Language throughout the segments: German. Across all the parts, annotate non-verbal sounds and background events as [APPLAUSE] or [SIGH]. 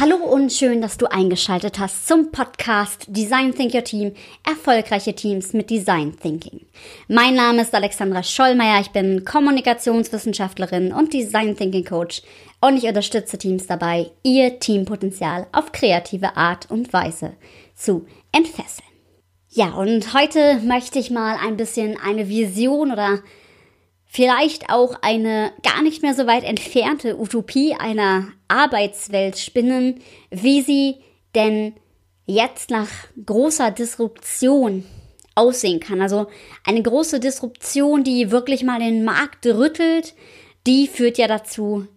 Hallo und schön, dass du eingeschaltet hast zum Podcast Design Think Your Team, erfolgreiche Teams mit Design Thinking. Mein Name ist Alexandra Schollmeier, ich bin Kommunikationswissenschaftlerin und Design Thinking Coach und ich unterstütze Teams dabei, ihr Teampotenzial auf kreative Art und Weise zu entfesseln. Ja, und heute möchte ich mal ein bisschen eine Vision oder vielleicht auch eine gar nicht mehr so weit entfernte Utopie einer Arbeitswelt spinnen, wie sie denn jetzt nach großer Disruption aussehen kann. Also eine große Disruption, die wirklich mal den Markt rüttelt, die führt ja dazu,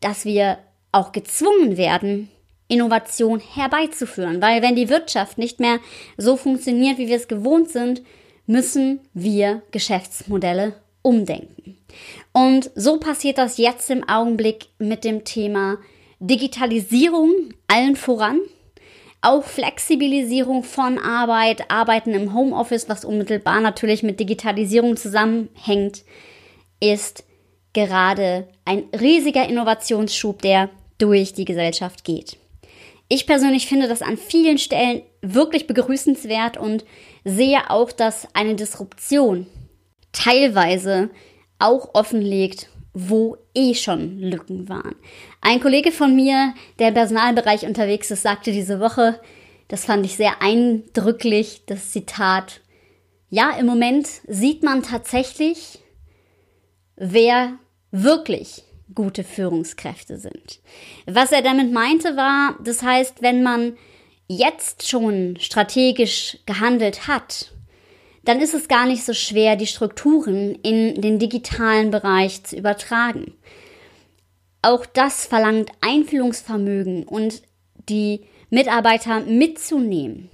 dass wir auch gezwungen werden, Innovation herbeizuführen. Weil wenn die Wirtschaft nicht mehr so funktioniert, wie wir es gewohnt sind, müssen wir Geschäftsmodelle umdenken. Und so passiert das jetzt im Augenblick mit dem Thema Digitalisierung allen voran. Auch Flexibilisierung von Arbeit, Arbeiten im Homeoffice, was unmittelbar natürlich mit Digitalisierung zusammenhängt, ist gerade ein riesiger Innovationsschub, der durch die Gesellschaft geht. Ich persönlich finde das an vielen Stellen wirklich begrüßenswert und sehe auch, dass eine Disruption teilweise auch offenlegt, wo eh schon Lücken waren. Ein Kollege von mir, der im Personalbereich unterwegs ist, sagte diese Woche, das fand ich sehr eindrücklich, das Zitat, ja, im Moment sieht man tatsächlich, wer wirklich gute Führungskräfte sind. Was er damit meinte war, das heißt, wenn man jetzt schon strategisch gehandelt hat dann ist es gar nicht so schwer, die Strukturen in den digitalen Bereich zu übertragen. Auch das verlangt Einfühlungsvermögen und die Mitarbeiter mitzunehmen.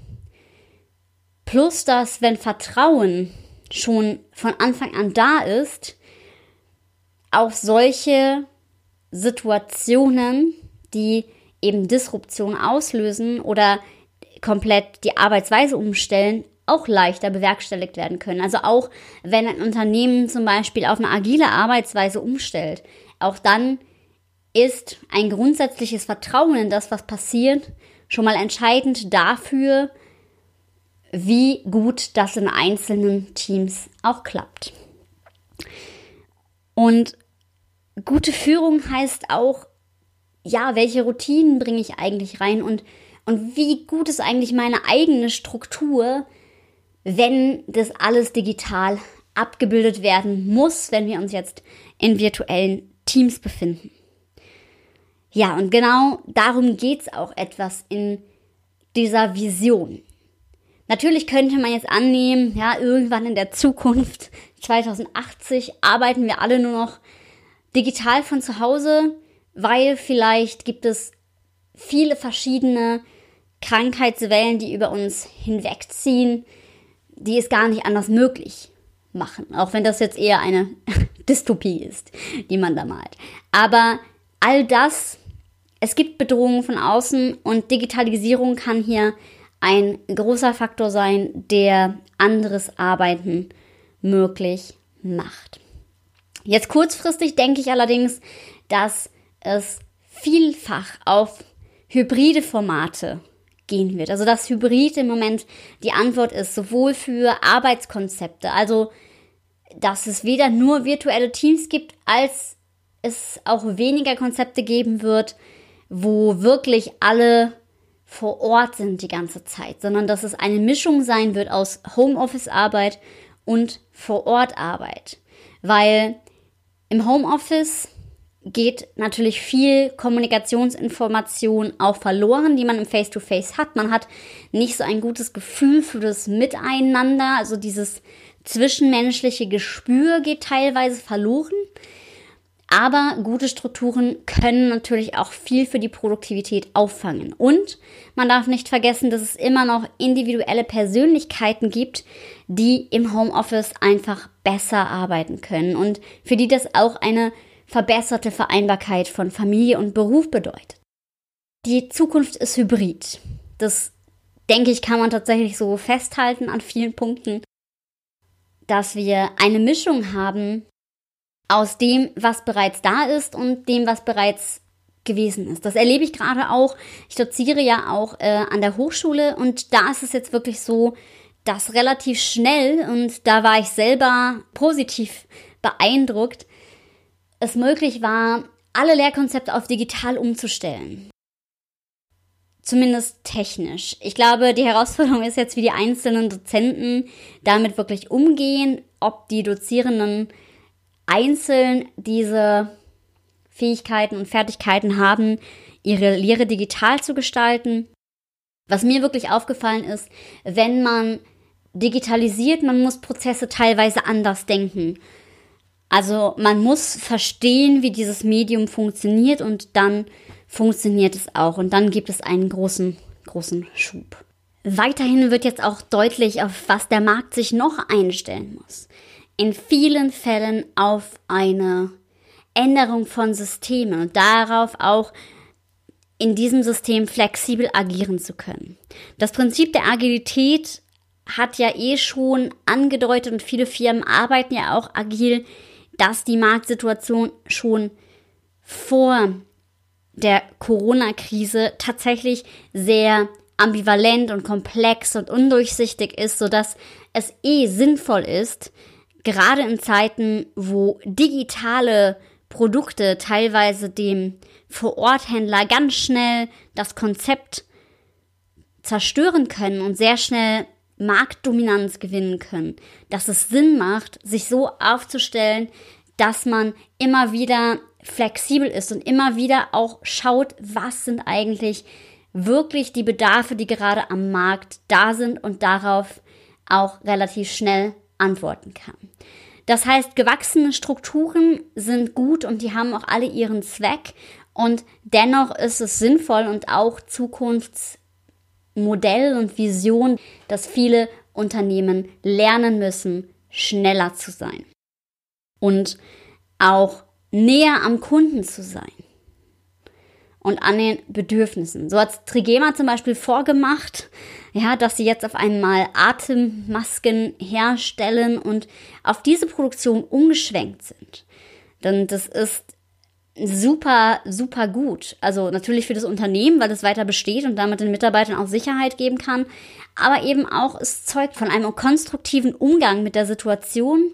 Plus dass, wenn Vertrauen schon von Anfang an da ist, auch solche Situationen, die eben Disruption auslösen oder komplett die Arbeitsweise umstellen, auch leichter bewerkstelligt werden können. Also auch wenn ein Unternehmen zum Beispiel auf eine agile Arbeitsweise umstellt, auch dann ist ein grundsätzliches Vertrauen in das, was passiert, schon mal entscheidend dafür, wie gut das in einzelnen Teams auch klappt. Und gute Führung heißt auch, ja, welche Routinen bringe ich eigentlich rein und, und wie gut ist eigentlich meine eigene Struktur, wenn das alles digital abgebildet werden muss, wenn wir uns jetzt in virtuellen Teams befinden. Ja, und genau darum geht es auch etwas in dieser Vision. Natürlich könnte man jetzt annehmen, ja, irgendwann in der Zukunft, [LAUGHS] 2080, arbeiten wir alle nur noch digital von zu Hause, weil vielleicht gibt es viele verschiedene Krankheitswellen, die über uns hinwegziehen, die es gar nicht anders möglich machen. Auch wenn das jetzt eher eine [LAUGHS] Dystopie ist, die man da malt. Aber all das, es gibt Bedrohungen von außen und Digitalisierung kann hier ein großer Faktor sein, der anderes Arbeiten möglich macht. Jetzt kurzfristig denke ich allerdings, dass es vielfach auf hybride Formate gehen wird. Also dass Hybrid im Moment die Antwort ist, sowohl für Arbeitskonzepte, also dass es weder nur virtuelle Teams gibt, als es auch weniger Konzepte geben wird, wo wirklich alle vor Ort sind die ganze Zeit, sondern dass es eine Mischung sein wird aus Homeoffice-Arbeit und Vor-Ort-Arbeit. Weil im Homeoffice geht natürlich viel Kommunikationsinformation auch verloren, die man im Face-to-Face -face hat. Man hat nicht so ein gutes Gefühl für das Miteinander, also dieses zwischenmenschliche Gespür geht teilweise verloren. Aber gute Strukturen können natürlich auch viel für die Produktivität auffangen. Und man darf nicht vergessen, dass es immer noch individuelle Persönlichkeiten gibt, die im Homeoffice einfach besser arbeiten können und für die das auch eine verbesserte Vereinbarkeit von Familie und Beruf bedeutet. Die Zukunft ist hybrid. Das denke ich, kann man tatsächlich so festhalten an vielen Punkten, dass wir eine Mischung haben aus dem, was bereits da ist und dem, was bereits gewesen ist. Das erlebe ich gerade auch. Ich doziere ja auch äh, an der Hochschule und da ist es jetzt wirklich so, dass relativ schnell, und da war ich selber positiv beeindruckt, es möglich war, alle Lehrkonzepte auf digital umzustellen. Zumindest technisch. Ich glaube, die Herausforderung ist jetzt, wie die einzelnen Dozenten damit wirklich umgehen, ob die Dozierenden einzeln diese Fähigkeiten und Fertigkeiten haben, ihre Lehre digital zu gestalten. Was mir wirklich aufgefallen ist, wenn man digitalisiert, man muss Prozesse teilweise anders denken. Also man muss verstehen, wie dieses Medium funktioniert und dann funktioniert es auch und dann gibt es einen großen, großen Schub. Weiterhin wird jetzt auch deutlich, auf was der Markt sich noch einstellen muss. In vielen Fällen auf eine Änderung von Systemen und darauf auch in diesem System flexibel agieren zu können. Das Prinzip der Agilität hat ja eh schon angedeutet und viele Firmen arbeiten ja auch agil dass die Marktsituation schon vor der Corona-Krise tatsächlich sehr ambivalent und komplex und undurchsichtig ist, sodass es eh sinnvoll ist, gerade in Zeiten, wo digitale Produkte teilweise dem Vororthändler ganz schnell das Konzept zerstören können und sehr schnell Marktdominanz gewinnen können, dass es Sinn macht, sich so aufzustellen, dass man immer wieder flexibel ist und immer wieder auch schaut, was sind eigentlich wirklich die Bedarfe, die gerade am Markt da sind und darauf auch relativ schnell antworten kann. Das heißt, gewachsene Strukturen sind gut und die haben auch alle ihren Zweck und dennoch ist es sinnvoll und auch zukunfts Modell und Vision, dass viele Unternehmen lernen müssen, schneller zu sein und auch näher am Kunden zu sein und an den Bedürfnissen. So hat Trigema zum Beispiel vorgemacht, ja, dass sie jetzt auf einmal Atemmasken herstellen und auf diese Produktion umgeschwenkt sind. Denn das ist super, super gut. Also natürlich für das Unternehmen, weil es weiter besteht und damit den Mitarbeitern auch Sicherheit geben kann, aber eben auch es zeugt von einem konstruktiven Umgang mit der Situation,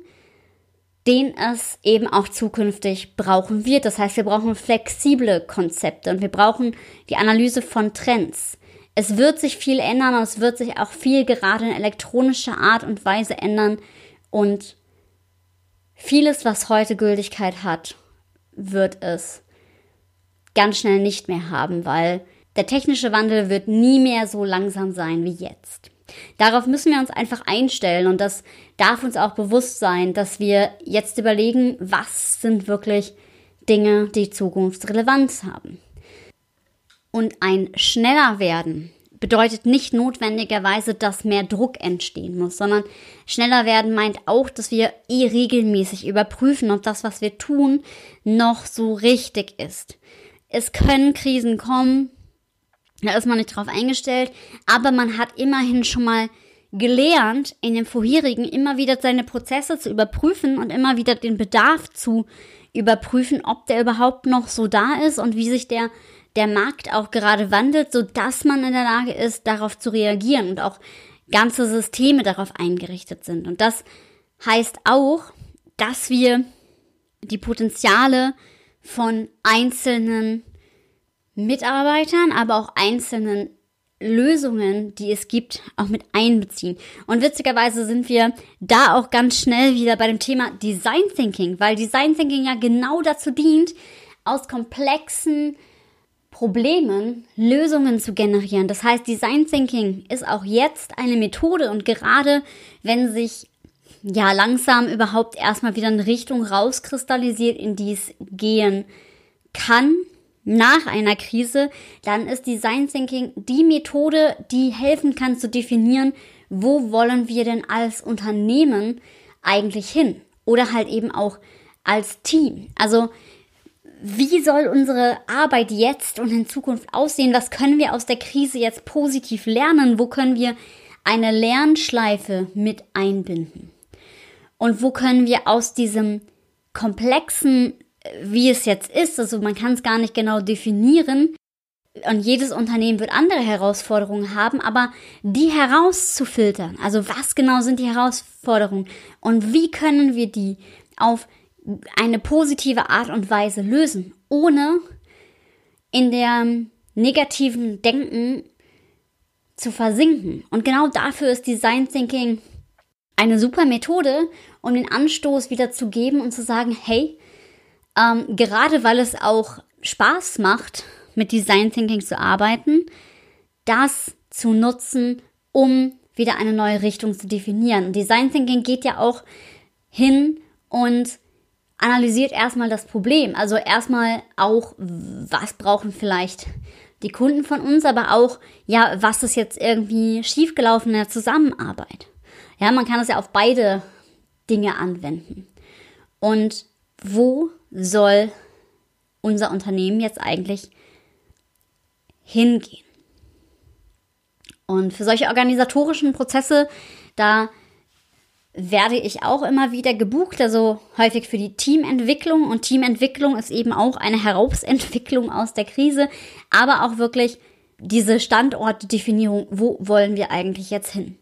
den es eben auch zukünftig brauchen wird. Das heißt, wir brauchen flexible Konzepte und wir brauchen die Analyse von Trends. Es wird sich viel ändern und es wird sich auch viel gerade in elektronischer Art und Weise ändern und vieles, was heute Gültigkeit hat, wird es ganz schnell nicht mehr haben, weil der technische Wandel wird nie mehr so langsam sein wie jetzt. Darauf müssen wir uns einfach einstellen und das darf uns auch bewusst sein, dass wir jetzt überlegen, was sind wirklich Dinge, die Zukunftsrelevanz haben. Und ein schneller werden bedeutet nicht notwendigerweise, dass mehr Druck entstehen muss, sondern schneller werden meint auch, dass wir eh regelmäßig überprüfen, ob das, was wir tun, noch so richtig ist. Es können Krisen kommen, da ist man nicht drauf eingestellt, aber man hat immerhin schon mal gelernt, in dem vorherigen immer wieder seine Prozesse zu überprüfen und immer wieder den Bedarf zu überprüfen, ob der überhaupt noch so da ist und wie sich der der Markt auch gerade wandelt, so dass man in der Lage ist, darauf zu reagieren und auch ganze Systeme darauf eingerichtet sind. Und das heißt auch, dass wir die Potenziale von einzelnen Mitarbeitern, aber auch einzelnen Lösungen, die es gibt, auch mit einbeziehen. Und witzigerweise sind wir da auch ganz schnell wieder bei dem Thema Design Thinking, weil Design Thinking ja genau dazu dient, aus komplexen Problemen Lösungen zu generieren. Das heißt, Design Thinking ist auch jetzt eine Methode und gerade wenn sich ja langsam überhaupt erstmal wieder eine Richtung rauskristallisiert, in die es gehen kann nach einer Krise, dann ist Design Thinking die Methode, die helfen kann zu definieren, wo wollen wir denn als Unternehmen eigentlich hin oder halt eben auch als Team. Also wie soll unsere Arbeit jetzt und in Zukunft aussehen? Was können wir aus der Krise jetzt positiv lernen? Wo können wir eine Lernschleife mit einbinden? Und wo können wir aus diesem komplexen wie es jetzt ist. Also man kann es gar nicht genau definieren. Und jedes Unternehmen wird andere Herausforderungen haben, aber die herauszufiltern, also was genau sind die Herausforderungen und wie können wir die auf eine positive Art und Weise lösen, ohne in der negativen Denken zu versinken. Und genau dafür ist Design Thinking eine super Methode, um den Anstoß wieder zu geben und zu sagen, hey, ähm, gerade weil es auch Spaß macht, mit Design Thinking zu arbeiten, das zu nutzen, um wieder eine neue Richtung zu definieren. Design Thinking geht ja auch hin und analysiert erstmal das Problem. Also erstmal auch, was brauchen vielleicht die Kunden von uns, aber auch, ja, was ist jetzt irgendwie schiefgelaufen in der Zusammenarbeit. Ja, man kann es ja auf beide Dinge anwenden. Und wo soll unser Unternehmen jetzt eigentlich hingehen? Und für solche organisatorischen Prozesse, da werde ich auch immer wieder gebucht, also häufig für die Teamentwicklung. Und Teamentwicklung ist eben auch eine Herausentwicklung aus der Krise, aber auch wirklich diese Standortdefinierung, wo wollen wir eigentlich jetzt hin?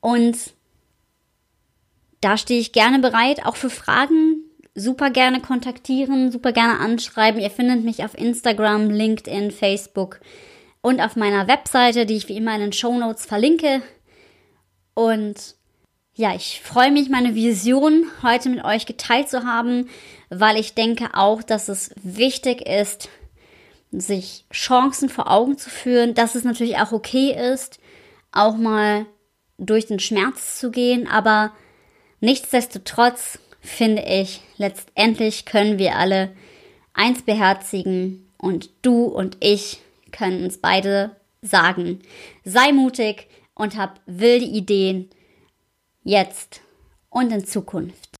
Und da stehe ich gerne bereit, auch für Fragen. Super gerne kontaktieren, super gerne anschreiben. Ihr findet mich auf Instagram, LinkedIn, Facebook und auf meiner Webseite, die ich wie immer in den Show Notes verlinke. Und ja, ich freue mich, meine Vision heute mit euch geteilt zu haben, weil ich denke auch, dass es wichtig ist, sich Chancen vor Augen zu führen, dass es natürlich auch okay ist, auch mal durch den Schmerz zu gehen, aber nichtsdestotrotz finde ich, letztendlich können wir alle eins beherzigen und du und ich können uns beide sagen, sei mutig und hab wilde Ideen jetzt und in Zukunft.